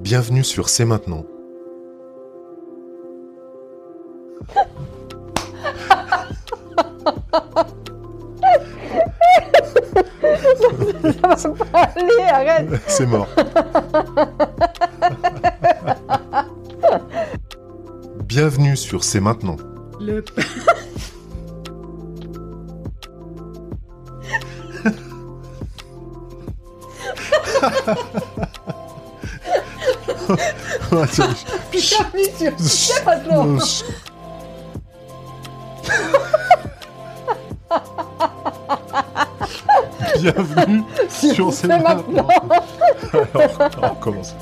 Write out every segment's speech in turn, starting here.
Bienvenue sur C'est maintenant. Ça va pas aller, arrête C'est mort. Bienvenue sur C'est maintenant. Le... Attends, Bienvenue sur C'est maintenant je- Bienvenue sur C'est maintenant. Alors, on recommence.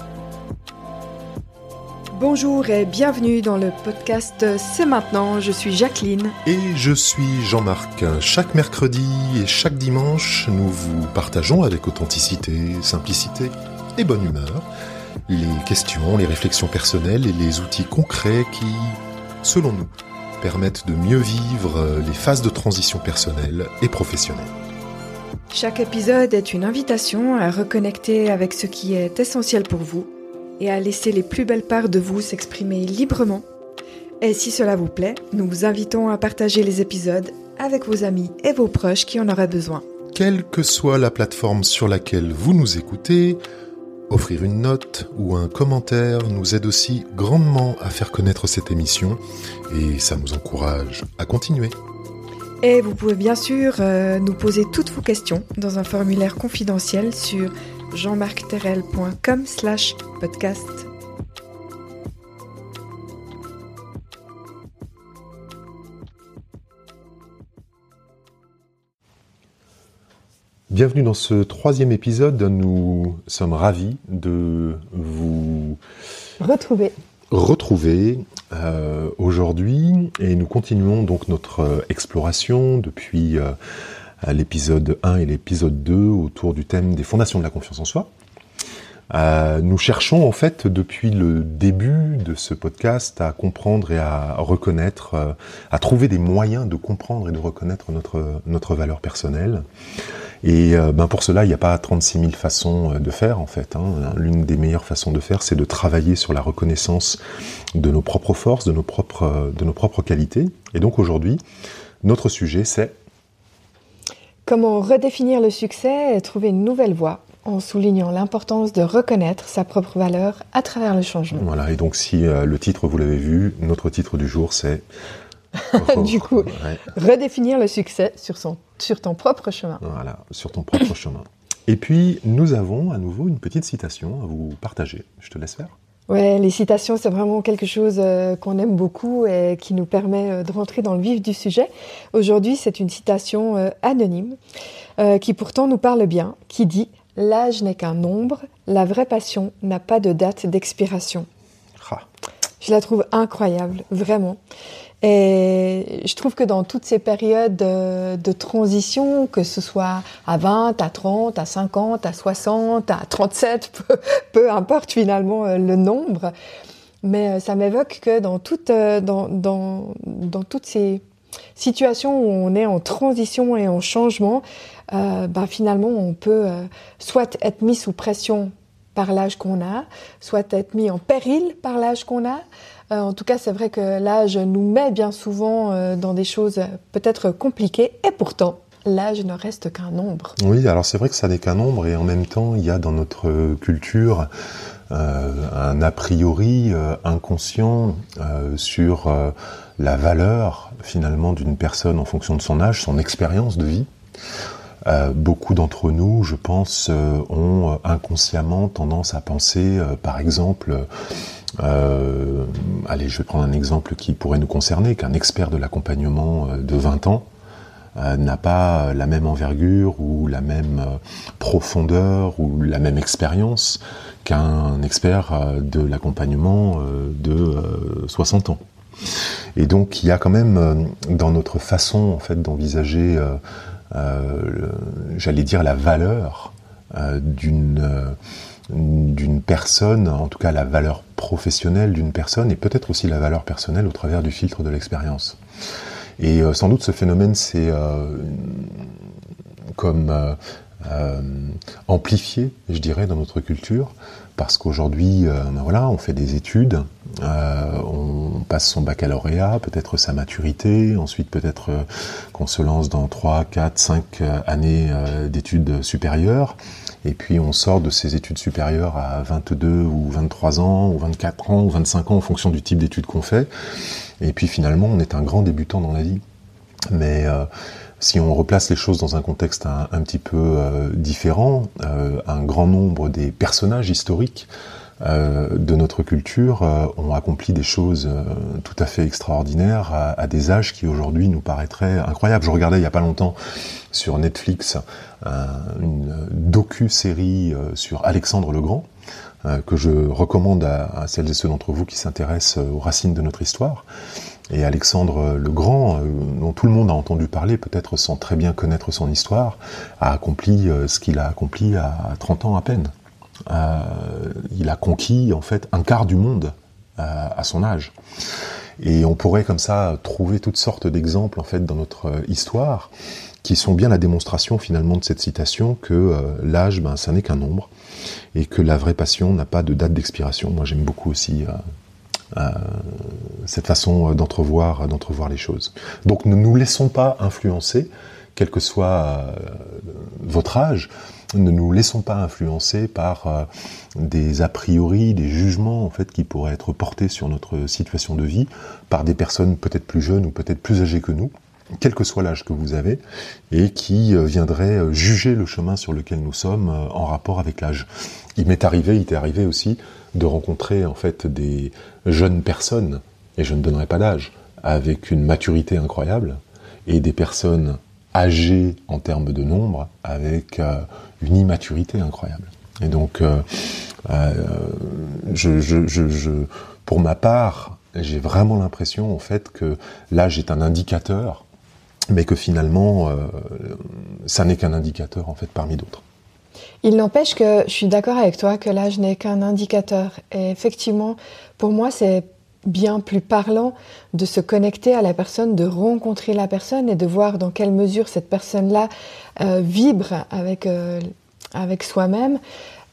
Bonjour et bienvenue dans le podcast C'est maintenant, je suis Jacqueline. Et je suis Jean-Marc. Chaque mercredi et chaque dimanche, nous vous partageons avec authenticité, simplicité et bonne humeur les questions, les réflexions personnelles et les outils concrets qui, selon nous, permettent de mieux vivre les phases de transition personnelle et professionnelle. Chaque épisode est une invitation à reconnecter avec ce qui est essentiel pour vous et à laisser les plus belles parts de vous s'exprimer librement. Et si cela vous plaît, nous vous invitons à partager les épisodes avec vos amis et vos proches qui en auraient besoin. Quelle que soit la plateforme sur laquelle vous nous écoutez, offrir une note ou un commentaire nous aide aussi grandement à faire connaître cette émission et ça nous encourage à continuer. Et vous pouvez bien sûr euh, nous poser toutes vos questions dans un formulaire confidentiel sur jeanmarcterrel.com slash podcast. Bienvenue dans ce troisième épisode. Nous sommes ravis de vous Retrouver. retrouver euh, aujourd'hui et nous continuons donc notre euh, exploration depuis euh, l'épisode 1 et l'épisode 2 autour du thème des fondations de la confiance en soi. Euh, nous cherchons en fait depuis le début de ce podcast à comprendre et à reconnaître, à trouver des moyens de comprendre et de reconnaître notre, notre valeur personnelle. Et euh, ben pour cela, il n'y a pas 36 000 façons euh, de faire en fait. hein. L'une des meilleures façons de faire, c'est de travailler sur la reconnaissance de nos propres forces, de nos propres, euh, de nos propres qualités. Et donc aujourd'hui, notre sujet, c'est Comment redéfinir le succès et trouver une nouvelle voie en soulignant l'importance de reconnaître sa propre valeur à travers le changement. voilà. Et donc si euh, le titre vous l'avez vu, notre titre du jour, c'est Du coup. Ouais. Redéfinir le succès sur, son, sur ton propre chemin. Voilà, sur ton propre chemin. Et puis, nous avons à nouveau une petite citation à vous partager. Je te laisse faire. Ouais, les citations, c'est vraiment quelque chose euh, qu'on aime beaucoup et qui nous permet euh, de rentrer dans le vif du sujet. Aujourd'hui, c'est une citation euh, anonyme qui pourtant nous parle bien, qui dit « L'âge n'est qu'un nombre, la vraie passion n'a pas de date d'expiration Ah, ». Je la trouve incroyable, vraiment. Et je trouve que dans toutes ces périodes de, de transition, que ce soit à 20, à 30, à 50, à 60, à 37, peu, peu importe finalement euh, le nombre, mais euh, ça m'évoque que dans, toute, euh, dans, dans, dans toutes ces situations où on est en transition et en changement, euh, ben finalement on peut euh, soit être mis sous pression par l'âge qu'on a, soit être mis en péril par l'âge qu'on a. Euh, en tout cas, c'est vrai que l'âge nous met bien souvent euh, dans des choses peut-être compliquées, et pourtant, l'âge ne reste qu'un nombre. Oui, alors c'est vrai que ça n'est qu'un nombre, et en même temps, il y a dans notre culture euh, un a priori inconscient sur la valeur finalement d'une personne en fonction de son âge, son expérience de vie. Euh, beaucoup d'entre nous, je pense, euh, ont euh, inconsciemment tendance à penser, par exemple, allez, je vais prendre un exemple qui pourrait nous concerner, qu'un expert de l'accompagnement de 20 ans n'a pas la même envergure ou la même profondeur ou la même expérience qu'un expert de l'accompagnement de euh, 60 ans. Et donc il y a quand même dans notre façon en fait d'envisager, j'allais dire la valeur euh, d'une euh, d'une personne, en tout cas la valeur professionnelle d'une personne, et peut-être aussi la valeur personnelle au travers du filtre de l'expérience. Et euh, sans doute ce phénomène, c'est euh, comme euh, euh, amplifié, je dirais, dans notre culture, parce qu'aujourd'hui, ben voilà, on fait des études, on passe son baccalauréat, peut-être sa maturité, ensuite peut-être qu'on se lance dans 3, 4, 5 années d'études supérieures, et puis on sort de ces études supérieures à 22 ou 23 ans, ou 24 ans, ou 25 ans en fonction du type d'études qu'on fait. Et puis finalement, on est un grand débutant dans la vie. Mais euh, si on replace les choses dans un contexte un, petit peu euh, différent, euh, un grand nombre des personnages historiques de notre culture ont accompli des choses tout à fait extraordinaires à, des âges qui aujourd'hui nous paraîtraient incroyables. Je regardais il n'y a pas longtemps sur Netflix une docu-série euh, sur Alexandre le Grand, euh, que je recommande à, celles et ceux d'entre vous qui s'intéressent aux racines de notre histoire. Et Alexandre le Grand, euh, dont tout le monde a entendu parler, peut-être sans très bien connaître son histoire, a accompli ce qu'il a accompli à 30 ans à peine. il a conquis en fait un quart du monde à son âge. Et on pourrait comme ça trouver toutes sortes d'exemples en fait dans notre histoire qui sont bien la démonstration finalement de cette citation que euh, l'âge, ben, ça n'est qu'un nombre, et que la vraie passion n'a pas de date d'expiration. Moi, j'aime beaucoup aussi euh, euh, cette façon d'entrevoir, d'entrevoir les choses. Donc, ne nous laissons pas influencer, quel que soit votre âge, ne nous laissons pas influencer par des a priori, des jugements en fait qui pourraient être portés sur notre situation de vie par des personnes peut-être plus jeunes ou peut-être plus âgées que nous quel que soit l'âge que vous avez, et qui euh, viendrait euh, juger le chemin sur lequel nous sommes euh, en rapport avec l'âge. Il m'est arrivé, il t'est arrivé aussi, de rencontrer en fait des jeunes personnes, et je ne donnerai pas d'âge, avec une maturité incroyable, et des personnes âgées en termes de nombre, avec une immaturité incroyable. Et donc, je, je, je, pour ma part, j'ai vraiment l'impression en fait que l'âge est un indicateur mais que finalement, euh, ça n'est qu'un indicateur en fait parmi d'autres. Il n'empêche que je suis d'accord avec toi que l'âge n'est qu'un indicateur. Et effectivement, pour moi, c'est bien plus parlant de se connecter à la personne, de rencontrer la personne et de voir dans quelle mesure cette personne-là euh, vibre avec, euh, avec soi-même.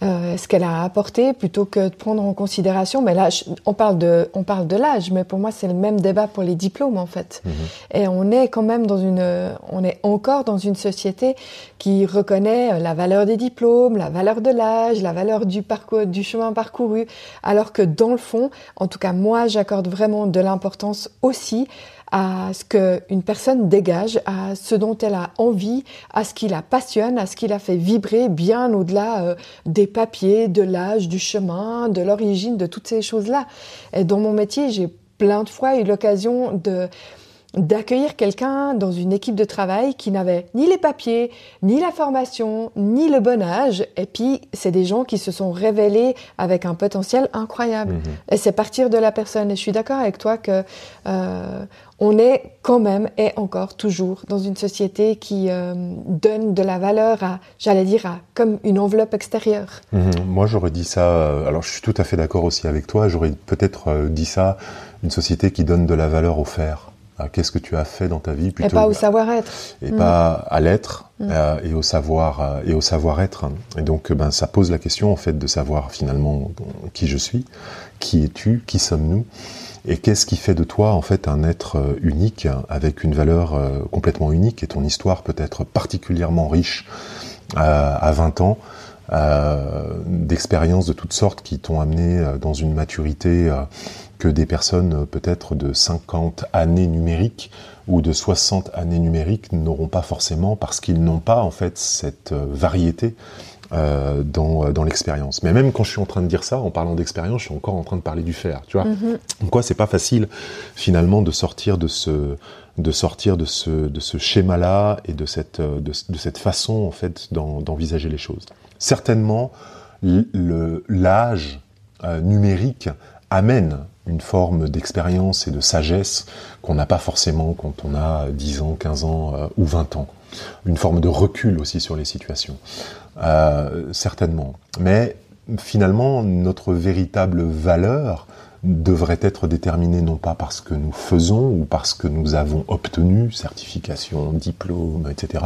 Euh, ce qu'elle a apporté plutôt que de prendre en considération. Mais là, on parle de, on parle de l'âge, mais pour moi, c'est le même débat pour les diplômes en fait. Mhm. Et on est quand même dans une, on est encore dans une société qui reconnaît la valeur des diplômes, la valeur de l'âge, la valeur du parcours, du chemin parcouru, alors que dans le fond, en tout cas moi, j'accorde vraiment de l'importance aussi à ce qu'une personne dégage, à ce dont elle a envie, à ce qui la passionne, à ce qui la fait vibrer bien au-delà euh, des papiers, de l'âge, du chemin, de l'origine, de toutes ces choses-là. Et dans mon métier, j'ai plein de fois eu l'occasion de d'accueillir quelqu'un dans une équipe de travail qui n'avait ni les papiers, ni la formation, ni le bon âge. Et puis, c'est des gens qui se sont révélés avec un potentiel incroyable. Mhm. Et c'est partir de la personne. Et je suis d'accord avec toi que euh, on est quand même et encore toujours dans une société qui euh, donne de la valeur à, j'allais dire, à comme une enveloppe extérieure. Mhm. Moi, j'aurais dit ça. Euh, alors, je suis tout à fait d'accord aussi avec toi. J'aurais peut-être dit ça. Une société qui donne de la valeur au faire qu'est-ce que tu as fait dans ta vie plutôt, et pas au savoir-être et pas à l'être euh, et au savoir euh, et au savoir-être et donc ben ça pose la question en fait de savoir finalement qui je suis qui es-tu qui sommes-nous? Et qu'est-ce qui fait de toi en fait un être euh, unique avec une valeur complètement unique et ton histoire peut être particulièrement riche à 20 ans d'expériences de toutes sortes qui t'ont amené dans une maturité que des personnes euh, peut-être de 50 années numériques ou de 60 années numériques n'auront pas forcément parce qu'ils n'ont pas en fait cette euh, variété euh, dans, dans l'expérience. Mais même quand je suis en train de dire ça, en parlant d'expérience, je suis encore en train de parler du faire, tu vois. Mm-hmm. quoi, c'est pas facile finalement de sortir de ce de sortir de ce de ce schéma-là et de cette de, de, cette façon en fait d'envisager les choses. Certainement, l'âge numérique amène une forme d'expérience et de sagesse qu'on n'a pas forcément quand on a 10 ans, 15 ans euh, ou 20 ans. Une forme de recul aussi sur les situations. Euh, certainement. Mais finalement, notre véritable valeur devrait être déterminé non pas parce que nous faisons ou parce que nous avons obtenu certification, diplôme, etc.,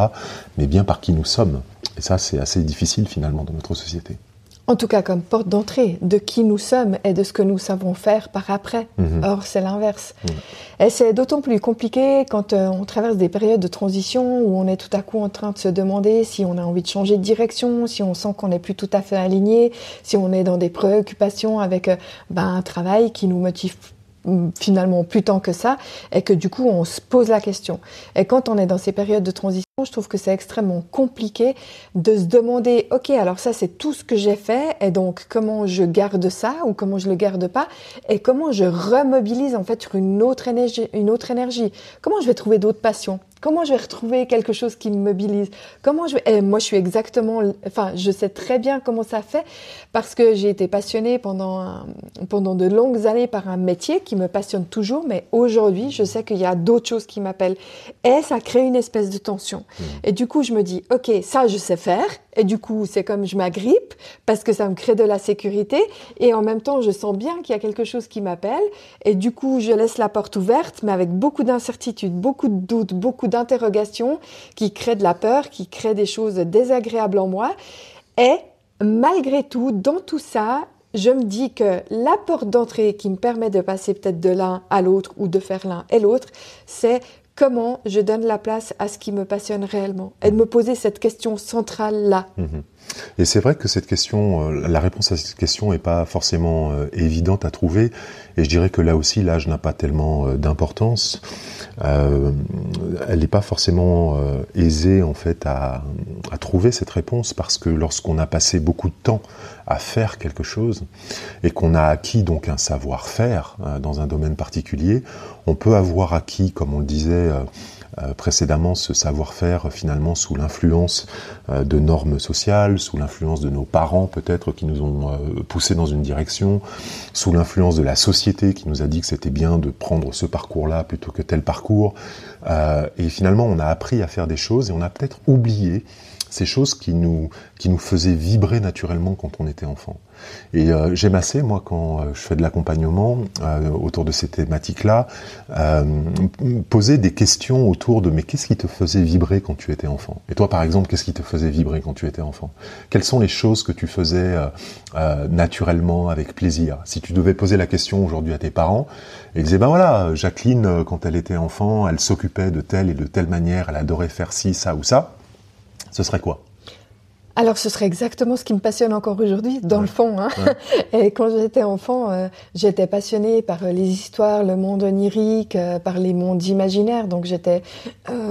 mais bien par qui nous sommes. Et ça, c'est assez difficile finalement dans notre société. En tout cas, comme porte d'entrée de qui nous sommes et de ce que nous savons faire par après. Mhm. Or, c'est l'inverse. Mhm. Et c'est d'autant plus compliqué quand euh, on traverse des périodes de transition où on est tout à coup en train de se demander si on a envie de changer de direction, si on sent qu'on n'est plus tout à fait aligné, si on est dans des préoccupations avec euh, ben, un travail qui nous motive finalement plus tant que ça, et que du coup on se pose la question. Et quand on est dans ces périodes de transition, je trouve que c'est extrêmement compliqué de se demander, ok, alors ça c'est tout ce que j'ai fait, et donc comment je garde ça ou comment je le garde pas, et comment je remobilise en fait sur une autre énergie, une autre énergie? Comment je vais trouver d'autres passions? Comment je vais retrouver quelque chose qui me mobilise? Comment je vais... Et moi, je suis exactement... Enfin, je sais très bien comment ça fait parce que j'ai été passionnée pendant, pendant de longues années par un métier qui me passionne toujours, mais aujourd'hui, je sais qu'il y a d'autres choses qui m'appellent. Et ça crée une espèce de tension. Mmh. Et du coup, je me dis, OK, ça, je sais faire. Et du coup, c'est comme je m'agrippe parce que ça me crée de la sécurité. Et en même temps, je sens bien qu'il y a quelque chose qui m'appelle. Et du coup, je laisse la porte ouverte, mais avec beaucoup d'incertitudes, beaucoup de doutes, beaucoup d'interrogations qui créent de la peur, qui créent des choses désagréables en moi. Et malgré tout, dans tout ça, je me dis que la porte d'entrée qui me permet de passer peut-être de l'un à l'autre ou de faire l'un et l'autre, c'est comment je donne la place à ce qui me passionne réellement et de me poser cette question centrale là. Mhm. Et c'est vrai que cette question, euh, la réponse à cette question n'est pas forcément euh, évidente à trouver. Et je dirais que là aussi, l'âge n'a pas tellement euh, d'importance. elle n'est pas forcément aisée en fait à, trouver cette réponse parce que lorsqu'on a passé beaucoup de temps à faire quelque chose et qu'on a acquis donc un savoir-faire dans un domaine particulier, on peut avoir acquis, comme on le disait précédemment ce savoir-faire finalement sous l'influence euh, de normes sociales, sous l'influence de nos parents peut-être qui nous ont euh, poussés dans une direction, sous l'influence de la société qui nous a dit que c'était bien de prendre ce parcours-là plutôt que tel parcours. et finalement, on a appris à faire des choses et on a peut-être oublié ces choses qui nous, qui nous faisaient vibrer naturellement quand on était enfant. Et euh, j'aime assez, moi, quand euh, je fais de l'accompagnement euh, autour de ces thématiques-là, poser des questions autour de mais qu'est-ce qui te faisait vibrer quand tu étais enfant? Et toi, par exemple, qu'est-ce qui te faisait vibrer quand tu étais enfant? Quelles sont les choses que tu faisais naturellement, avec plaisir? Si tu devais poser la question aujourd'hui à tes parents, ils disaient, ben voilà, Jacqueline, quand elle était enfant, elle s'occupait de telle et de telle manière, elle adorait faire ci, ça ou ça, ce serait quoi? Alors, ce serait exactement ce qui me passionne encore aujourd'hui, dans le fond. Hein. Et quand j'étais enfant, euh, j'étais passionnée par euh, les histoires, le monde onirique, euh, par les mondes imaginaires. Donc, j'étais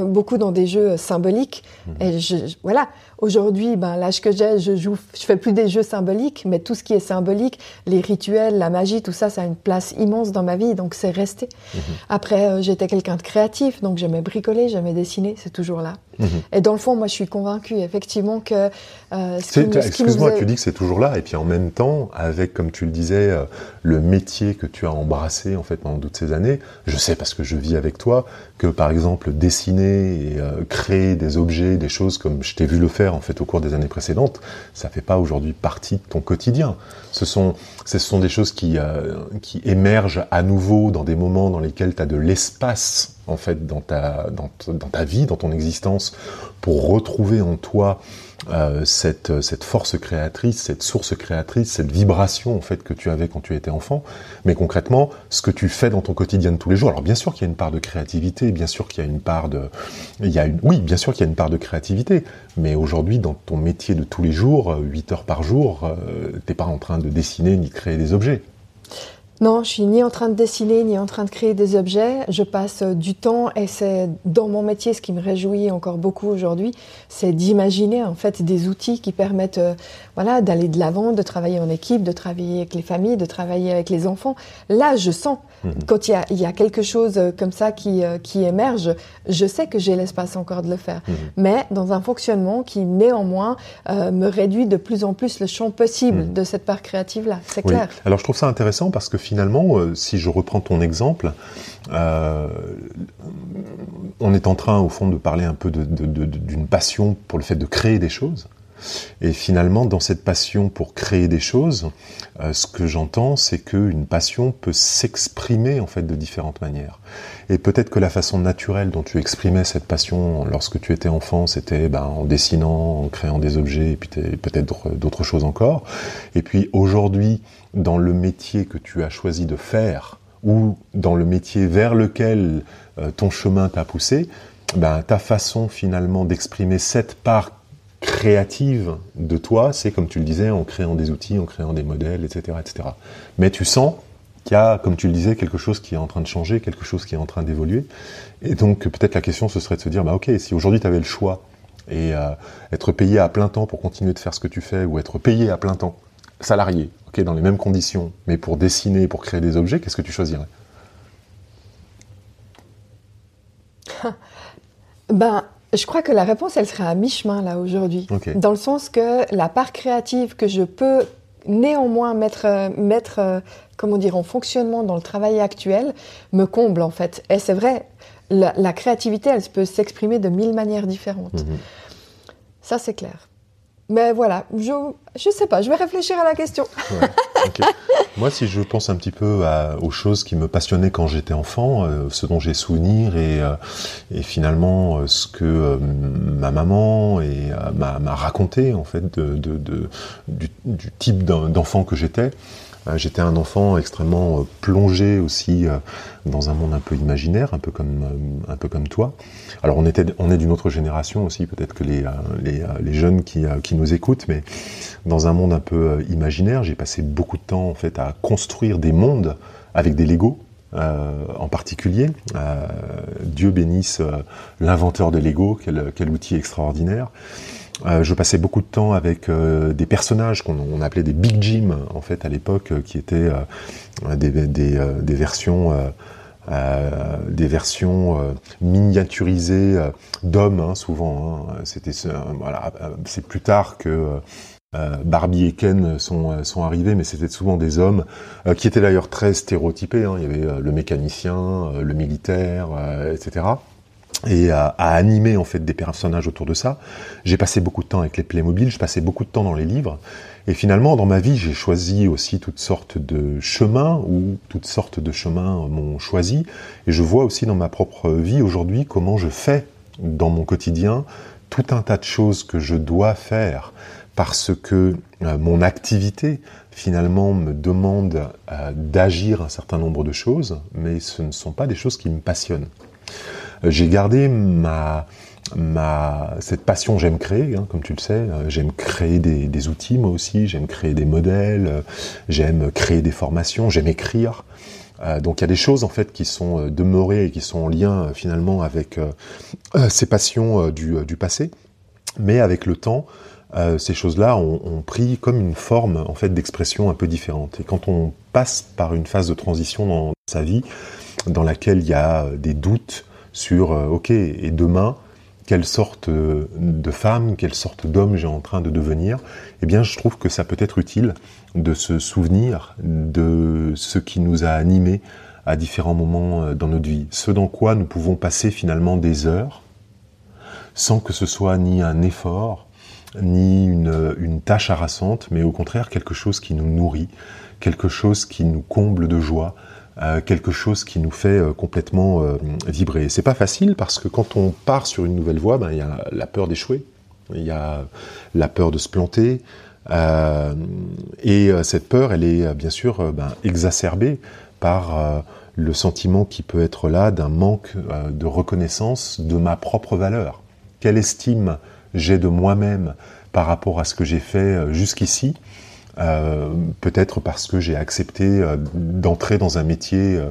beaucoup dans des jeux symboliques. Mmh. Et je, voilà, Aujourd'hui, ben, l'âge que j'ai, je joue, je fais plus des jeux symboliques, mais tout ce qui est symbolique, les rituels, la magie, tout ça, ça a une place immense dans ma vie, donc c'est resté. Mhm. Après, euh, j'étais quelqu'un de créatif, donc j'aimais bricoler, j'aimais dessiner, c'est toujours là. Mhm. Et dans le fond, moi, je suis convaincue, effectivement, que... Euh, Excuse-moi, tu dis que c'est toujours là, et puis en même temps, avec, comme tu le disais, euh, le métier que tu as embrassé, en fait, pendant toutes ces années, je sais, parce que je vis avec toi, que, par exemple, dessiner et euh, créer des objets, des choses comme je t'ai vu le faire, en fait au cours des années précédentes, ça fait pas aujourd'hui partie de ton quotidien. Ce sont, ce sont des choses qui, qui émergent à nouveau dans des moments dans lesquels tu as de l'espace en fait dans ta, dans, dans ta vie, dans ton existence, pour retrouver en toi euh, cette, cette force créatrice, cette source créatrice, cette vibration en fait que tu avais quand tu étais enfant. Mais concrètement, ce que tu fais dans ton quotidien de tous les jours. Alors bien sûr qu'il y a une part de créativité, bien sûr qu'il y a une part de, oui, bien sûr qu'il y a une part de créativité. Mais aujourd'hui, dans ton métier de tous les jours, 8 heures par jour, euh, t'es pas en train de dessiner ni de créer des objets. Non, je suis ni en train de dessiner, ni en train de créer des objets. Je passe euh, du temps et c'est dans mon métier ce qui me réjouit encore beaucoup aujourd'hui, c'est d'imaginer en fait des outils qui permettent euh, voilà, d'aller de l'avant, de travailler en équipe, de travailler avec les familles, de travailler avec les enfants. Là, je sens mhm. quand il y a, y a, quelque chose euh, comme ça qui, qui émerge, je sais que j'ai l'espace encore de le faire. Mhm. Mais dans un fonctionnement qui néanmoins me réduit de plus en plus le champ possible mhm. de cette part créative là, c'est clair. Alors je trouve ça intéressant parce que finalement, euh, si je reprends ton exemple, euh, on est en train, au fond, de parler un peu d'une passion pour le fait de créer des choses. Et finalement, dans cette passion pour créer des choses, euh, ce que j'entends, c'est qu'une passion peut s'exprimer en fait de différentes manières. Et peut-être que la façon naturelle dont tu exprimais cette passion lorsque tu étais enfant, c'était ben, en dessinant, en créant des objets, et puis peut-être d'autres choses encore. Et puis aujourd'hui, dans le métier que tu as choisi de faire, ou dans le métier vers lequel euh, ton chemin t'a poussé, ben, ta façon finalement d'exprimer cette part créative de toi, c'est comme tu le disais, en créant des outils, en créant des modèles, etc. etc. Mais tu sens qu'il y a, comme tu le disais, quelque chose qui est en train de changer, quelque chose qui est en train d'évoluer. Et donc peut-être la question ce serait de se dire, bah ok, si aujourd'hui tu avais le choix et euh, être payé à plein temps pour continuer de faire ce que tu fais, ou être payé à plein temps, salarié, ok, dans les mêmes conditions, mais pour dessiner, pour créer des objets, qu'est-ce que tu choisirais? Ben, je crois que la réponse, elle serait à mi-chemin là aujourd'hui. Dans le sens que la part créative que je peux néanmoins mettre, mettre comment dire, en fonctionnement dans le travail actuel me comble en fait. Et c'est vrai, la, créativité, elle peut s'exprimer de mille manières différentes. Mhm. Ça, c'est clair. Mais voilà, je je sais pas, je vais réfléchir à la question. Moi, si je pense un petit peu aux choses qui me passionnaient quand j'étais enfant, euh, ce dont j'ai souvenir et, euh, et finalement euh, ce que ma maman et, m'a raconté en fait de, de, de du, du, type d'enfant que j'étais, j'étais un enfant extrêmement plongé aussi dans un monde un peu imaginaire, un peu comme, un peu comme toi. Alors on, était, on est d'une autre génération aussi, peut-être que les, les, les, jeunes qui, qui nous écoutent, mais dans un monde un peu imaginaire, j'ai passé beaucoup de temps en fait à construire des mondes avec des Legos. Euh, en particulier. Euh, Dieu bénisse euh, l'inventeur de Lego, quel, outil extraordinaire. Euh, je passais beaucoup de temps avec euh, des personnages qu'on appelait des Big Jim en fait à l'époque, euh, qui étaient des, versions miniaturisées d'hommes souvent. C'était voilà, c'est plus tard que Barbie et Ken sont, sont arrivés, mais c'était souvent des hommes qui étaient d'ailleurs très stéréotypés. Hein. Il y avait le mécanicien, le militaire, etc et à, animer en fait des personnages autour de ça. J'ai passé beaucoup de temps avec les Playmobil, je passais beaucoup de temps dans les livres, et finalement dans ma vie j'ai choisi aussi toutes sortes de chemins ou toutes sortes de chemins m'ont choisi, et je vois aussi dans ma propre vie aujourd'hui comment je fais dans mon quotidien tout un tas de choses que je dois faire parce que euh, mon activité finalement me demande euh, d'agir un certain nombre de choses, mais ce ne sont pas des choses qui me passionnent. Euh, j'ai gardé ma, cette passion, j'aime créer, hein, comme tu le sais, j'aime créer des, outils moi aussi, j'aime créer des modèles, j'aime créer des formations, j'aime écrire. donc il y a des choses en fait qui sont demeurées et qui sont en lien finalement avec ces passions du, du, passé, mais avec le temps, ces choses-là ont, ont, pris comme une forme en fait d'expression un peu différente. Et quand on passe par une phase de transition dans sa vie, dans laquelle il y a des doutes, sur, euh, ok, et demain, quelle sorte euh, de femme, quelle sorte d'homme j'ai en train de devenir, eh bien, je trouve que ça peut être utile de se souvenir de ce qui nous a animés à différents moments euh, dans notre vie, ce dans quoi nous pouvons passer finalement des heures sans que ce soit ni un effort, ni une, tâche harassante, mais au contraire quelque chose qui nous nourrit, quelque chose qui nous comble de joie, quelque chose qui nous fait euh, complètement euh, vibrer. C'est pas facile parce que quand on part sur une nouvelle voie, ben, il y a la peur d'échouer, il y a la peur de se planter, euh, et cette peur, elle est bien sûr ben, exacerbée par le sentiment qui peut être là d'un manque de reconnaissance de ma propre valeur. Quelle estime j'ai de moi-même par rapport à ce que j'ai fait jusqu'ici euh, peut-être parce que j'ai accepté euh, d'entrer dans un métier euh,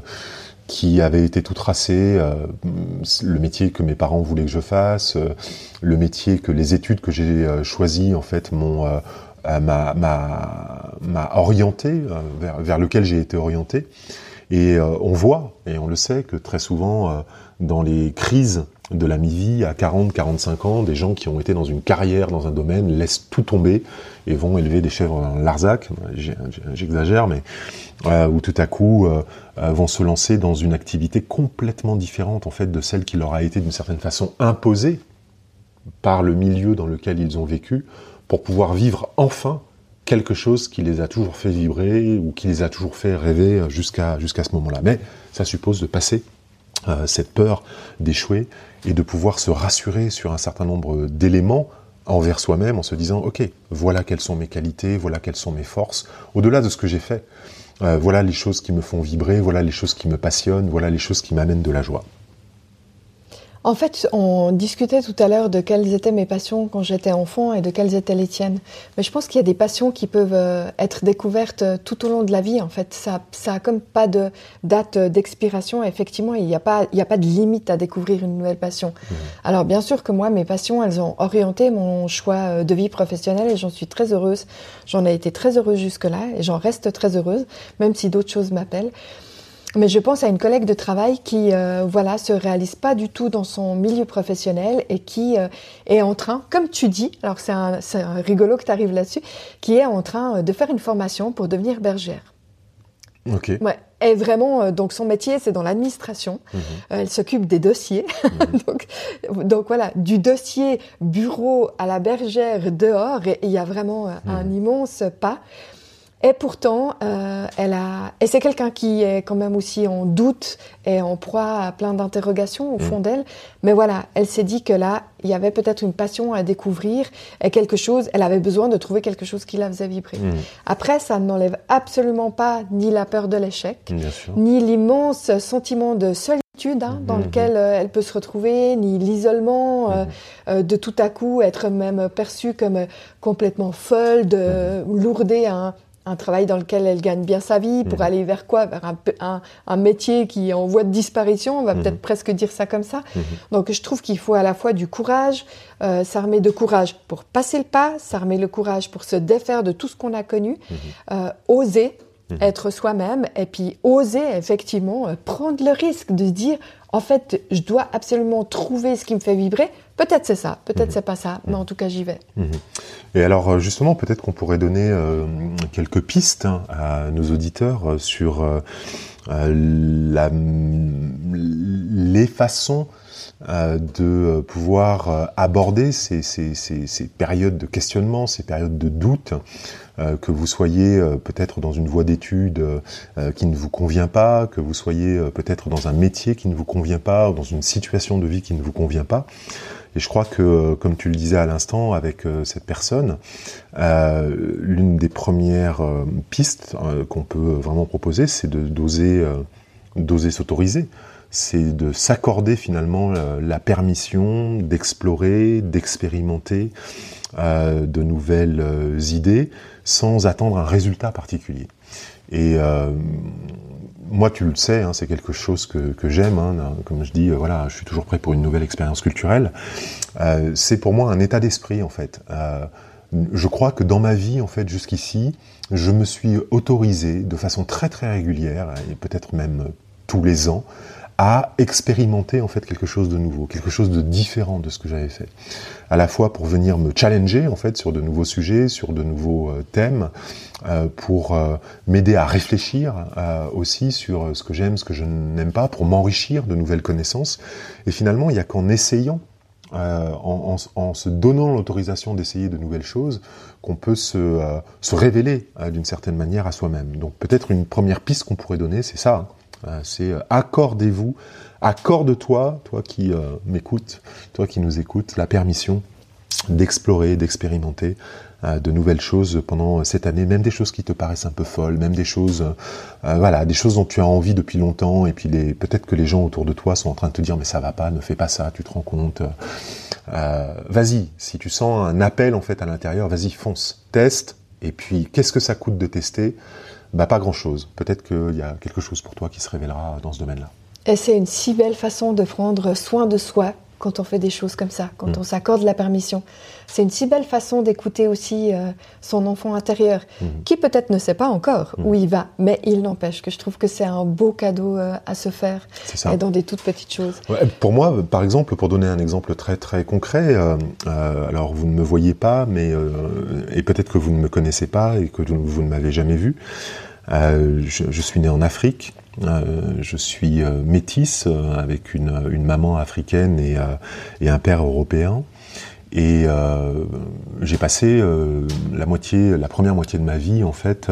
qui avait été tout tracé, le métier que mes parents voulaient que je fasse, le métier que les études que j'ai choisies en fait m'ont m'a orienté vers, vers, lequel j'ai été orienté. Et on voit, et on le sait, que très souvent, dans les crises de la mi-vie, à 40, 45 ans, des gens qui ont été dans une carrière, dans un domaine, laissent tout tomber et vont élever des chèvres dans Larzac, j'exagère, mais euh, ou tout à coup euh, euh, vont se lancer dans une activité complètement différente en fait de celle qui leur a été d'une certaine façon imposée par le milieu dans lequel ils ont vécu pour pouvoir vivre enfin quelque chose qui les a toujours fait vibrer ou qui les a toujours fait rêver jusqu'à ce moment-là. Mais ça suppose de passer cette peur d'échouer et de pouvoir se rassurer sur un certain nombre d'éléments envers soi-même en se disant ok voilà quelles sont mes qualités voilà quelles sont mes forces. Au-delà de ce que j'ai fait euh, voilà les choses qui me font vibrer voilà les choses qui me passionnent voilà les choses qui m'amènent de la joie en fait, on discutait tout à l'heure de quelles étaient mes passions quand j'étais enfant et de quelles étaient les tiennes. Mais je pense qu'il y a des passions qui peuvent euh, être découvertes euh, tout au long de la vie. En fait, ça, ça a comme pas de date d'expiration. Effectivement, il n'y a pas, il y a pas de limite à découvrir une nouvelle passion. Mmh. Alors, bien sûr que moi, mes passions, elles ont orienté mon choix euh, de vie professionnelle et j'en suis très heureuse. J'en ai été très heureuse jusque-là et j'en reste très heureuse, même si d'autres choses m'appellent. Mais je pense à une collègue de travail qui, euh, voilà, se réalise pas du tout dans son milieu professionnel et qui euh, est en train, comme tu dis, alors c'est un, un, rigolo que tu arrives là-dessus, qui est en train euh, de faire une formation pour devenir bergère. Ok. Ouais. Et vraiment, euh, donc son métier, c'est dans l'administration. Mhm. elle s'occupe des dossiers. Mhm. donc, donc, voilà, du dossier bureau à la bergère dehors, il y a vraiment un mhm. immense pas. Et pourtant, euh, elle a, et c'est quelqu'un qui est quand même aussi en doute et en proie à plein d'interrogations au fond mm. d'elle. Mais voilà, elle s'est dit que là, il y avait peut-être une passion à découvrir et quelque chose. Elle avait besoin de trouver quelque chose qui la faisait vibrer. Mm. Après, ça n'enlève absolument pas ni la peur de l'échec, ni l'immense sentiment de solitude hein, dans mm-hmm. lequel euh, elle peut se retrouver, ni l'isolement euh, de tout à coup être même perçue comme complètement folle, de mm-hmm. lourder un, un travail dans lequel elle gagne bien sa vie, pour mhm. aller vers quoi? Vers un, un, métier qui est en voie de disparition, on va mhm. peut-être presque dire ça comme ça. Mhm. Donc je trouve qu'il faut à la fois du courage, euh, s'armer de courage pour passer le pas, s'armer le courage pour se défaire de tout ce qu'on a connu, euh, oser être soi-même, et puis oser effectivement euh, prendre le risque de se dire, en fait, je dois absolument trouver ce qui me fait vibrer Peut-être c'est ça, peut-être mhm. c'est pas ça, mais en tout cas j'y vais. Mhm. Et alors euh, justement, peut-être qu'on pourrait donner euh, quelques pistes hein, à nos auditeurs euh, sur la, les façons de pouvoir aborder ces, ces, ces, ces, périodes de questionnement, ces périodes de doute, que vous soyez peut-être dans une voie d'études qui ne vous convient pas, que vous soyez peut-être dans un métier qui ne vous convient pas, ou dans une situation de vie qui ne vous convient pas. Et je crois que, euh, comme tu le disais à l'instant avec euh, cette personne, euh, l'une des premières pistes qu'on peut vraiment proposer, c'est d'oser, d'oser s'autoriser. C'est de s'accorder finalement la permission d'explorer, d'expérimenter de nouvelles idées sans attendre un résultat particulier. Moi, tu le sais, hein, c'est quelque chose que, j'aime. Hein, comme je dis, euh, voilà, je suis toujours prêt pour une nouvelle expérience culturelle. Euh, c'est pour moi un état d'esprit, en fait. Euh, je crois que dans ma vie, en fait, jusqu'ici, je me suis autorisé de façon très très régulière, et peut-être même tous les ans, à expérimenter en fait quelque chose de nouveau, quelque chose de différent de ce que j'avais fait. À la fois pour venir me challenger en fait sur de nouveaux sujets, sur de nouveaux euh, thèmes, euh, pour euh, m'aider à réfléchir aussi sur ce que j'aime, ce que je n'aime pas, pour m'enrichir de nouvelles connaissances. Et finalement, il n'y a qu'en essayant en, se donnant l'autorisation d'essayer de nouvelles choses, qu'on peut se, se révéler d'une certaine manière à soi-même. Donc peut-être une première piste qu'on pourrait donner, c'est ça. Hein. Euh, c'est euh, accordez-vous, accorde-toi, toi qui euh, m'écoutes, toi qui nous écoutes, la permission d'explorer, d'expérimenter de nouvelles choses pendant cette année, même des choses qui te paraissent un peu folles, même des choses, voilà, des choses dont tu as envie depuis longtemps, et puis peut-être que les gens autour de toi sont en train de te dire mais ça va pas, ne fais pas ça, tu te rends compte. vas-y, si tu sens un appel en fait à l'intérieur, vas-y, fonce, teste, et puis qu'est-ce que ça coûte de tester? Bah, pas grand-chose. Peut-être qu'il y a quelque chose pour toi qui se révélera dans ce domaine-là. Et c'est une si belle façon de prendre soin de soi quand on fait des choses comme ça, quand mm. on s'accorde la permission. C'est une si belle façon d'écouter aussi euh, son enfant intérieur, mm. qui peut-être ne sait pas encore mm. où il va, mais il n'empêche que je trouve que c'est un beau cadeau euh, à se faire, et dans des toutes petites choses. pour moi, par exemple, pour donner un exemple très très concret, euh, alors vous ne me voyez pas, mais et peut-être que vous ne me connaissez pas et que vous ne m'avez jamais vu. Je, je, suis né en Afrique. Euh, je suis euh, métisse euh, avec une, une, maman africaine et, et, un père européen. Et j'ai passé la moitié, la première moitié de ma vie en fait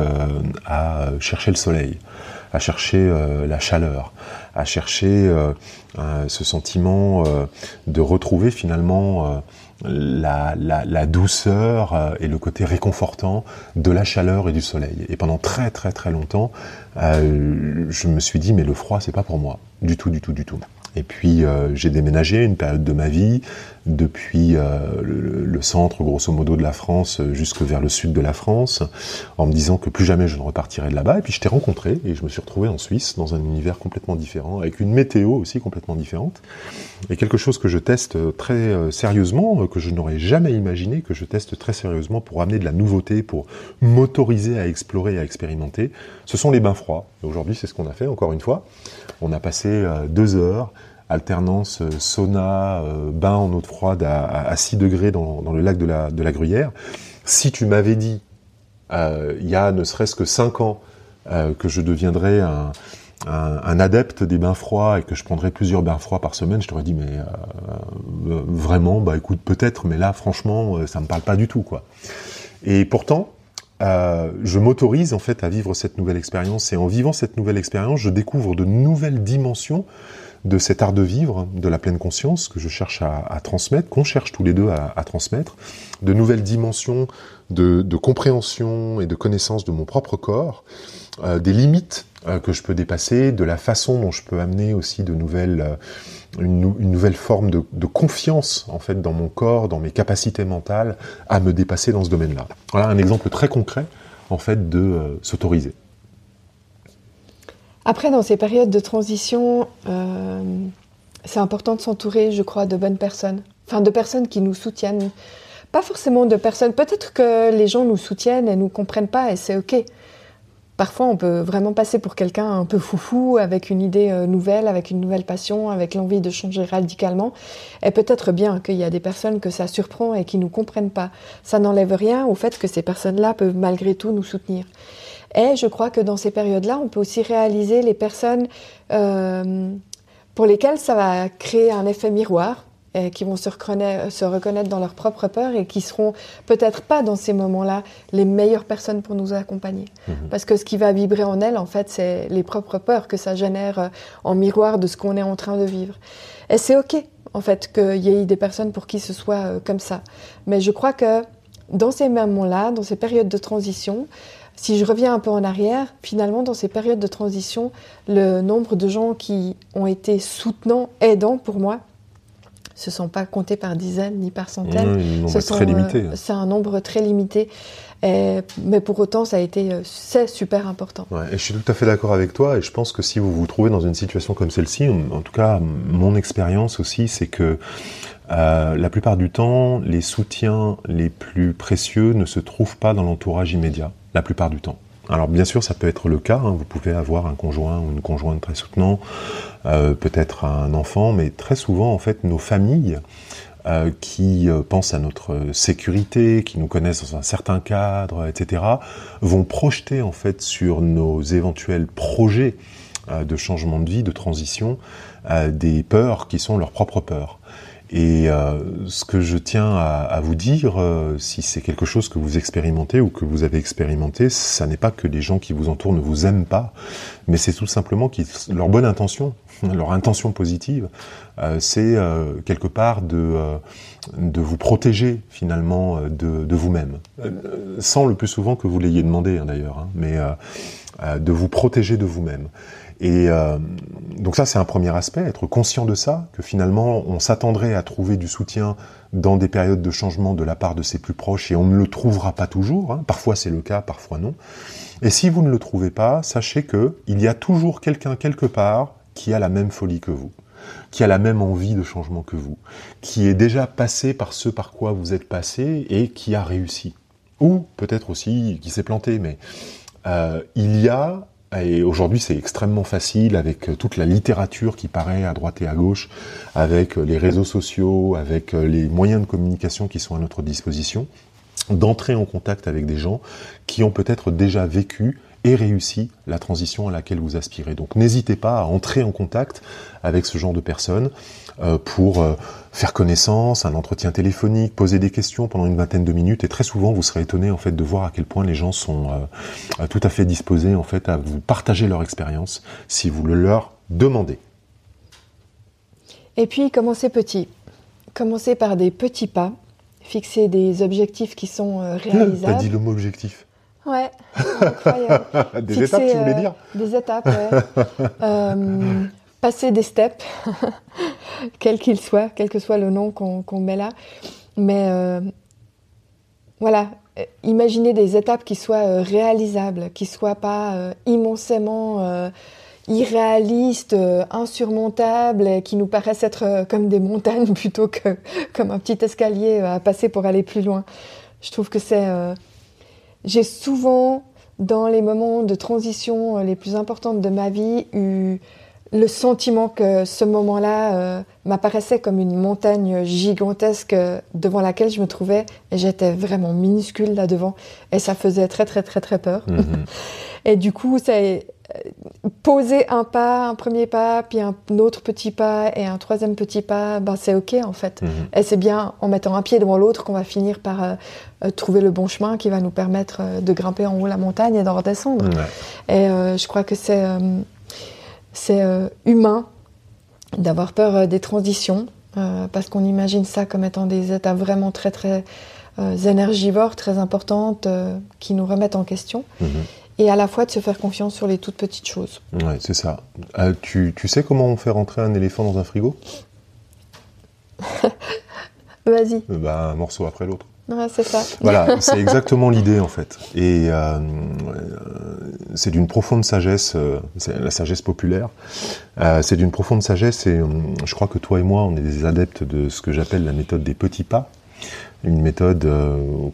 à chercher le soleil, à chercher la chaleur, à chercher ce sentiment de retrouver finalement la, la, douceur euh, et le côté réconfortant de la chaleur et du soleil. Et pendant très très très longtemps, euh, je me suis dit mais le froid c'est pas pour moi, du tout du tout du tout. Et puis euh, j'ai déménagé une période de ma vie depuis euh, le, centre grosso modo de la France jusque vers le sud de la France, en me disant que plus jamais je ne repartirai de là-bas. Et puis je t'ai rencontré et je me suis retrouvé en Suisse dans un univers complètement différent, avec une météo aussi complètement différente, et quelque chose que je teste très euh, sérieusement, que je n'aurais jamais imaginé, que je teste très sérieusement pour amener de la nouveauté, pour m'autoriser à explorer, à expérimenter. Ce sont les bains froids. Aujourd'hui, c'est ce qu'on a fait encore une fois. On a passé deux heures alternance euh, sauna, euh, bain en eau de froide à, 6 degrés dans, le lac de la, de la Gruyère. Si tu m'avais dit, euh, il y a ne serait-ce que 5 ans, que je deviendrais un, adepte des bains froids et que je prendrais plusieurs bains froids par semaine, je t'aurais dit, mais vraiment, bah écoute, peut-être, mais là, franchement, ça me parle pas du tout, quoi. Et pourtant, je m'autorise en fait à vivre cette nouvelle expérience et en vivant cette nouvelle expérience, je découvre de nouvelles dimensions de cet art de vivre, de la pleine conscience que je cherche à, transmettre, qu'on cherche tous les deux à, transmettre, de nouvelles dimensions de, compréhension et de connaissance de mon propre corps, euh, des limites euh, que je peux dépasser, de la façon dont je peux amener aussi de nouvelles, euh, une, nouvelle forme de, de, confiance en fait dans mon corps, dans mes capacités mentales à me dépasser dans ce domaine-là. Voilà un exemple très concret en fait de s'autoriser. Après, dans ces périodes de transition, euh, c'est important de s'entourer, je crois, de bonnes personnes. Enfin, de personnes qui nous soutiennent. Pas forcément de personnes. Peut-être que les gens nous soutiennent et nous comprennent pas, et c'est OK. Parfois, on peut vraiment passer pour quelqu'un un peu foufou, avec une idée euh, nouvelle, avec une nouvelle passion, avec l'envie de changer radicalement. Et peut-être bien qu'il y a des personnes que ça surprend et qui nous comprennent pas. Ça n'enlève rien au fait que ces personnes-là peuvent malgré tout nous soutenir. Et je crois que dans ces périodes-là, on peut aussi réaliser les personnes euh, pour lesquelles ça va créer un effet miroir, et qui vont se reconnaître, se reconnaître dans leur propre peur et qui seront peut-être pas dans ces moments-là les meilleures personnes pour nous accompagner. Mhm. Parce que ce qui va vibrer en elles, en fait, c'est les propres peurs que ça génère euh, en miroir de ce qu'on est en train de vivre. Et c'est OK, en fait, qu'il y ait des personnes pour qui ce soit euh, comme ça. Mais je crois que dans ces moments-là, dans ces périodes de transition, si je reviens un peu en arrière, finalement, dans ces périodes de transition, le nombre de gens qui ont été soutenants, aidants pour moi, se sont pas comptés par dizaines ni par centaines. c'est. Euh, c'est un nombre très limité. mais pour autant, ça a été, euh, c'est super important. et je suis tout à fait d'accord avec toi. Et je pense que si vous vous trouvez dans une situation comme celle-ci, en tout cas, mon expérience aussi, c'est que euh, la plupart du temps, les soutiens les plus précieux ne se trouvent pas dans l'entourage immédiat la plupart du temps. Alors bien sûr, ça peut être le cas, hein. vous pouvez avoir un conjoint ou une conjointe très soutenant, euh, peut-être un enfant, mais très souvent, en fait, nos familles euh, qui euh, pensent à notre sécurité, qui nous connaissent dans un certain cadre, etc., vont projeter, en fait, sur nos éventuels projets de changement de vie, de transition, des peurs qui sont leurs propres peurs. Et euh, ce que je tiens à, vous dire, euh, si c'est quelque chose que vous expérimentez ou que vous avez expérimenté, ça n'est pas que les gens qui vous entourent ne vous aiment pas, mais c'est tout simplement qu'ils, leur bonne intention, leur intention positive, euh, c'est quelque part de, de vous protéger finalement de, de vous-même, sans le plus souvent que vous l'ayez demandé hein, d'ailleurs, hein, mais de vous protéger de vous-même. Et euh, donc ça, c'est un premier aspect, être conscient de ça, que finalement, on s'attendrait à trouver du soutien dans des périodes de changement de la part de ses plus proches, et on ne le trouvera pas toujours. Hein. Parfois c'est le cas, parfois non. Et si vous ne le trouvez pas, sachez que il y a toujours quelqu'un quelque part qui a la même folie que vous, qui a la même envie de changement que vous, qui est déjà passé par ce par quoi vous êtes passé et qui a réussi. Ou peut-être aussi qui s'est planté, mais euh, il y a et aujourd'hui, c'est extrêmement facile avec euh, toute la littérature qui paraît à droite et à gauche, avec euh, les réseaux sociaux, avec euh, les moyens de communication qui sont à notre disposition, d'entrer en contact avec des gens qui ont peut-être déjà vécu et réussi la transition à laquelle vous aspirez. Donc n'hésitez pas à entrer en contact avec ce genre de personnes euh, pour euh, faire connaissance, un entretien téléphonique, poser des questions pendant une vingtaine de minutes et très souvent vous serez étonné en fait de voir à quel point les gens sont euh, tout à fait disposés en fait à vous partager leur expérience si vous le leur demandez. Et puis commencez petit. Commencez par des petits pas, fixer des objectifs qui sont réalisables. T'as dit le mot objectif. Ouais, incroyable. des étapes, tu voulais dire Des étapes, ouais passer des steps, quel qu'il soit, quel que soit le nom qu'on met là. Mais euh, voilà, imaginez des étapes qui soient euh, réalisables, qui soient pas euh, immensément irréalistes, insurmontables, et qui nous paraissent être comme des montagnes plutôt que comme un petit escalier à passer pour aller plus loin. Je trouve que c'est... J'ai souvent, dans les moments de transition les plus importantes de ma vie, eu le sentiment que ce moment-là euh, m'apparaissait comme une montagne gigantesque devant laquelle je me trouvais et j'étais vraiment minuscule là devant et ça faisait très très très très peur. Mhm. et du coup, c'est euh, poser un pas, un premier pas, puis un autre petit pas et un troisième petit pas, ben c'est ok en fait. Mhm. Et c'est bien en mettant un pied devant l'autre qu'on va finir par euh, trouver le bon chemin qui va nous permettre de grimper en haut la montagne et d'en redescendre. Et je crois que c'est c'est euh, humain d'avoir peur euh, des transitions, euh, parce qu'on imagine ça comme étant des états vraiment très très énergivores, très importantes, qui nous remettent en question. Mhm. Et à la fois de se faire confiance sur les toutes petites choses. Ouais, c'est ça. tu, tu sais comment on fait rentrer un éléphant dans un frigo? Vas-y. Bah, un morceau après l'autre c'est ça. Voilà, c'est exactement l'idée en fait. Et euh, c'est d'une profonde sagesse, euh, c'est la sagesse populaire. Euh, c'est d'une profonde sagesse et je crois que toi et moi, on est des adeptes de ce que j'appelle la méthode des petits pas. Une méthode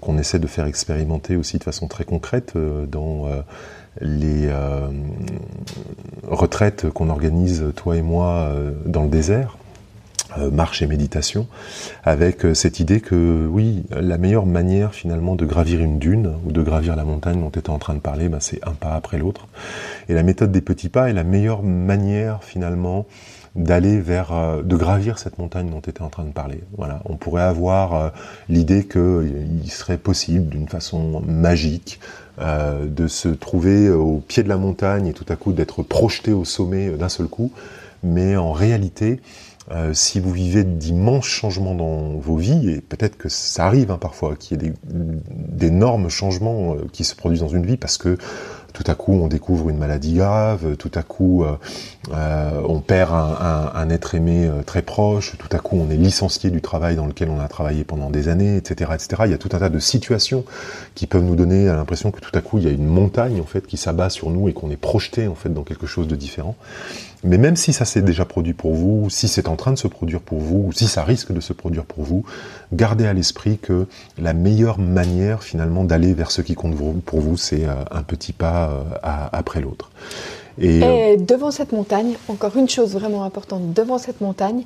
qu'on essaie de faire expérimenter aussi de façon très concrète dans les retraites qu'on organise toi et moi dans le désert. Euh, marche et méditation, avec euh, cette idée que oui, la meilleure manière finalement de gravir une dune ou de gravir la montagne dont tu étais en train de parler, bah, c'est un pas après l'autre. Et la méthode des petits pas est la meilleure manière finalement d'aller vers, euh, de gravir cette montagne dont tu étais en train de parler. Voilà, on pourrait avoir l'idée qu'il serait possible d'une façon magique de se trouver au pied de la montagne et tout à coup d'être projeté au sommet d'un seul coup, mais en réalité, euh, si vous vivez d'immenses changements dans vos vies, et peut-être que ça arrive hein, parfois, qu'il y ait d'énormes changements euh, qui se produisent dans une vie, parce que tout à coup on découvre une maladie grave, tout à coup euh, euh on perd un, un, un, être aimé très proche, tout à coup on est licencié du travail dans lequel on a travaillé pendant des années, etc., etc. Il y a tout un tas de situations qui peuvent nous donner l'impression que tout à coup il y a une montagne en fait qui s'abat sur nous et qu'on est projeté en fait dans quelque chose de différent. Mais même si ça s'est déjà produit pour vous, si c'est en train de se produire pour vous, ou si ça risque de se produire pour vous, gardez à l'esprit que la meilleure manière finalement d'aller vers ce qui compte pour vous, c'est euh, un petit pas euh, après l'autre. Et, euh, devant cette montagne, encore une chose vraiment importante, devant cette montagne,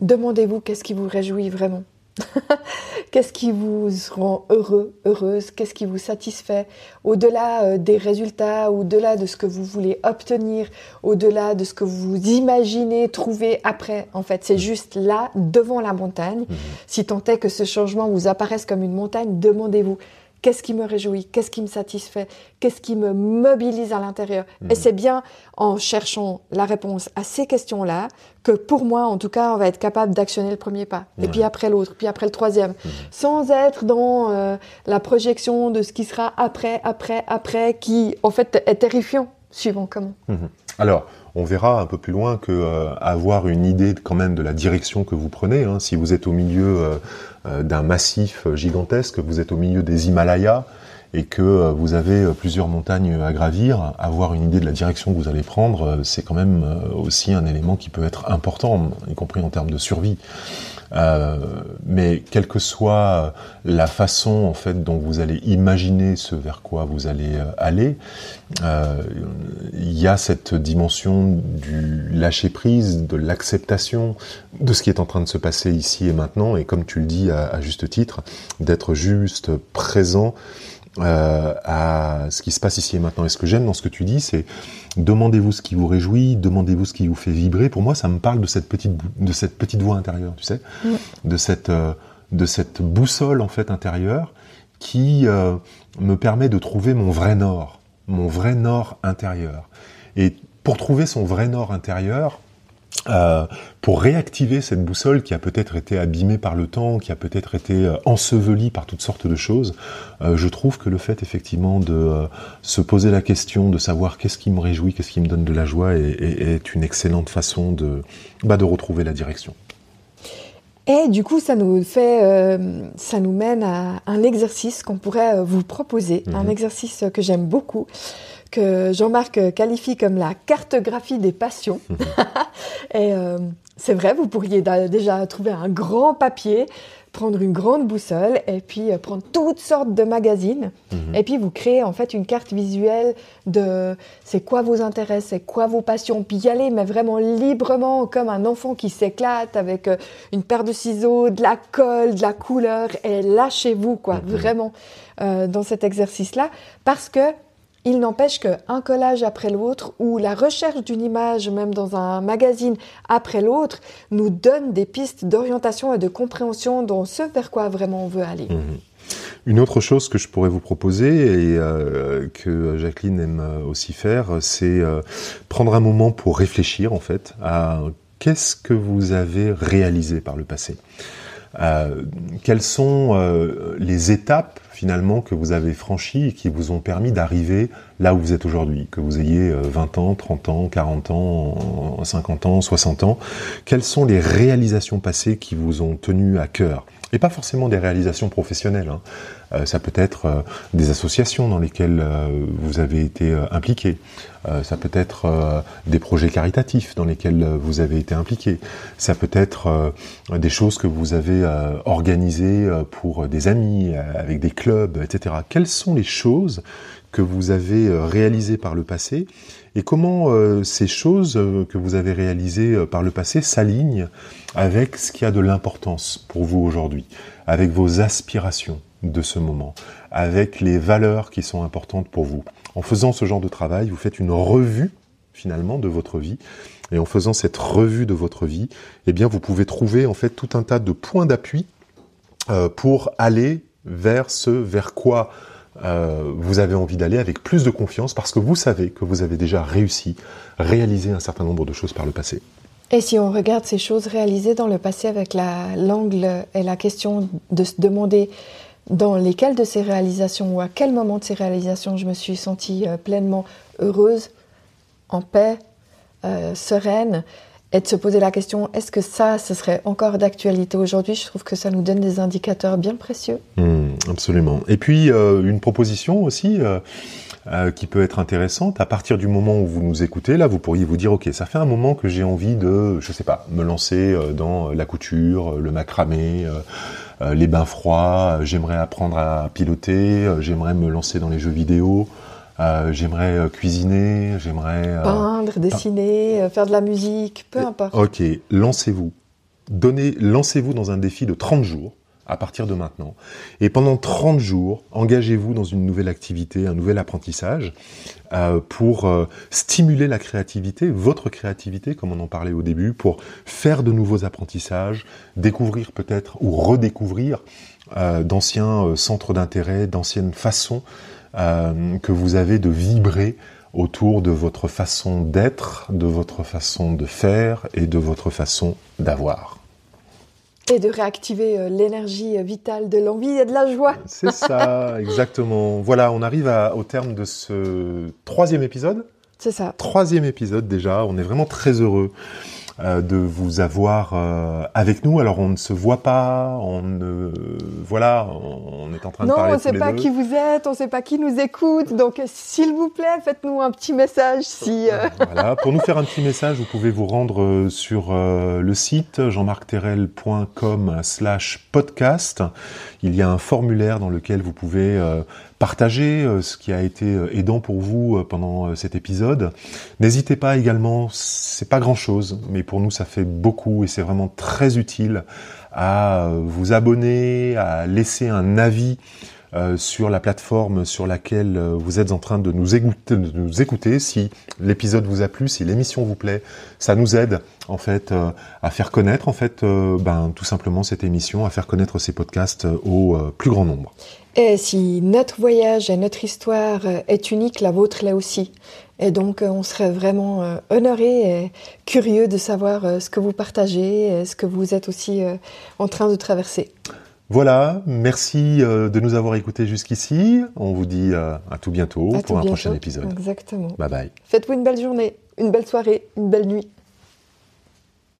demandez-vous qu'est-ce qui vous réjouit vraiment. Qu'est-ce qui vous rend heureux, heureuse Qu'est-ce qui vous satisfait? Au-delà euh, des résultats, au-delà de ce que vous voulez obtenir, au-delà de ce que vous imaginez trouver après, en fait, c'est juste là, devant la montagne. Mhm. Si tant est que ce changement vous apparaisse comme une montagne, demandez-vous Qu'est-ce qui me réjouit? Qu'est-ce qui me satisfait? Qu'est-ce qui me mobilise à l'intérieur? Et mhm. c'est bien en cherchant la réponse à ces questions-là que pour moi, en tout cas, on va être capable d'actionner le premier pas. Et puis après l'autre, puis après le troisième. Mhm. Sans être dans euh, la projection de ce qui sera après, après, après, qui en fait est terrifiant, suivant comment. Mhm. Alors, on verra un peu plus loin que euh, avoir une idée quand même de la direction que vous prenez. Hein. Si vous êtes au milieu euh, euh, d'un massif gigantesque, vous êtes au milieu des Himalayas et que vous avez plusieurs montagnes à gravir, avoir une idée de la direction que vous allez prendre, c'est quand même aussi un élément qui peut être important, y compris en termes de survie. Euh, mais quelle que soit la façon en fait dont vous allez imaginer ce vers quoi vous allez euh, aller, euh, il y a cette dimension du lâcher prise, de l'acceptation de ce qui est en train de se passer ici et maintenant, et comme tu le dis à, à juste titre, d'être juste présent euh, à ce qui se passe ici et maintenant. Et ce que j'aime dans ce que tu dis, c'est demandez-vous ce qui vous réjouit, demandez-vous ce qui vous fait vibrer. Pour moi, ça me parle de cette petite, de cette petite voix intérieure, tu sais, de cette, euh, de cette boussole en fait intérieure qui euh, me permet de trouver mon vrai nord, mon vrai nord intérieur. Et pour trouver son vrai nord intérieur, euh, pour réactiver cette boussole qui a peut-être été abîmée par le temps, qui a peut-être été euh, ensevelie par toutes sortes de choses, euh, je trouve que le fait effectivement de se poser la question, de savoir qu'est-ce qui me réjouit, qu'est-ce qui me donne de la joie, est, une excellente façon de, bah, de retrouver la direction. Et du coup, ça nous fait, ça nous mène à un exercice qu'on pourrait vous proposer, un mhm. exercice que j'aime beaucoup que Jean-Marc qualifie comme la cartographie des passions. et euh, c'est vrai, vous pourriez déjà trouver un grand papier, prendre une grande boussole et puis euh, prendre toutes sortes de magazines. Mhm. Et puis vous créez en fait une carte visuelle de c'est quoi vos intérêts, c'est quoi vos passions. Puis y aller, mais vraiment librement, comme un enfant qui s'éclate avec euh, une paire de ciseaux, de la colle, de la couleur. Et lâchez-vous, quoi, mhm. vraiment, dans cet exercice-là. Parce que il n'empêche qu'un collage après l'autre ou la recherche d'une image, même dans un magazine après l'autre, nous donne des pistes d'orientation et de compréhension dans ce vers quoi vraiment on veut aller. Mhm. Une autre chose que je pourrais vous proposer et euh, que Jacqueline aime aussi faire, c'est euh, prendre un moment pour réfléchir en fait à qu'est-ce que vous avez réalisé par le passé. Euh, quelles sont les étapes finalement que vous avez franchi et qui vous ont permis d'arriver là où vous êtes aujourd'hui, que vous ayez 20 euh, ans, 30 ans, 40 ans, 50 ans, 60 ans, quelles sont les réalisations passées qui vous ont tenu à cœur? Et pas forcément des réalisations professionnelles. Hein. Euh, ça peut être euh, des associations dans lesquelles vous avez été impliqué. ça peut être des projets caritatifs dans lesquels vous avez été impliqué. Ça peut être des choses que vous avez organisées pour des amis, avec des clubs, etc. Quelles sont les choses que vous avez réalisées par le passé et comment ces choses que vous avez réalisées par le passé s'alignent avec ce qui a de l'importance pour vous aujourd'hui, avec vos aspirations, de ce moment, avec les valeurs qui sont importantes pour vous. En faisant ce genre de travail, vous faites une revue finalement de votre vie. Et en faisant cette revue de votre vie, eh bien, vous pouvez trouver en fait tout un tas de points d'appui euh, pour aller vers ce vers quoi euh, vous avez envie d'aller avec plus de confiance parce que vous savez que vous avez déjà réussi, réalisé un certain nombre de choses par le passé. Et si on regarde ces choses réalisées dans le passé avec l'angle et la question de se demander dans lesquelles de ces réalisations ou à quel moment de ces réalisations je me suis sentie euh, pleinement heureuse, en paix, euh, sereine, et de se poser la question est-ce que ça, ce serait encore d'actualité aujourd'hui? Je trouve que ça nous donne des indicateurs bien précieux. Hmm, absolument. Et puis, euh, une proposition aussi. qui peut être intéressante. À partir du moment où vous nous écoutez, là, vous pourriez vous dire, ok, ça fait un moment que j'ai envie de, je sais pas, me lancer dans la couture, le macramé, euh, les bains froids, euh, j'aimerais apprendre à piloter, euh, j'aimerais me lancer dans les jeux vidéo, j'aimerais cuisiner, j'aimerais... Peindre, dessiner, faire de la musique, peu importe. Ok, lancez-vous. Donnez, lancez-vous dans un défi de 30 jours à partir de maintenant. Et pendant 30 jours, engagez-vous dans une nouvelle activité, un nouvel apprentissage, euh, pour euh, stimuler la créativité, votre créativité, comme on en parlait au début, pour faire de nouveaux apprentissages, découvrir peut-être ou redécouvrir euh, d'anciens centres d'intérêt, d'anciennes façons que vous avez de vibrer autour de votre façon d'être, de votre façon de faire et de votre façon d'avoir. Et de réactiver euh, l'énergie vitale de l'envie et de la joie. C'est ça, exactement. Voilà, on arrive au terme de ce troisième épisode. C'est ça. Troisième épisode déjà, on est vraiment très heureux. Euh, de vous avoir euh, avec nous. Alors on ne se voit pas, on ne voilà, on est en train de parler. Non, on ne sait pas qui vous êtes, on ne sait pas qui nous écoute. Donc s'il vous plaît, faites-nous un petit message. Si euh, voilà, pour nous faire un petit message, vous pouvez vous rendre sur le site jeanmarcterel.com/slash podcast. Il y a un formulaire dans lequel vous pouvez partager euh, ce qui a été euh, aidant pour vous euh, pendant cet épisode. N'hésitez pas également, c'est pas grand chose, mais pour nous ça fait beaucoup et c'est vraiment très utile à vous abonner, à laisser un avis sur la plateforme sur laquelle vous êtes en train de nous écouter. Nous écouter. Si l'épisode vous a plu, si l'émission vous plaît, ça nous aide en fait à faire connaître en fait ben, tout simplement cette émission, à faire connaître ces podcasts au plus grand nombre. Et si notre voyage et notre histoire est unique, la vôtre l'est aussi. Et donc, on serait vraiment honoré et curieux de savoir ce que vous partagez, ce que vous êtes aussi en train de traverser. Voilà, merci euh, de nous avoir écoutés jusqu'ici. On vous dit euh, à tout bientôt pour un prochain épisode. Exactement. Bye bye. Faites-vous une belle journée, une belle soirée, une belle nuit.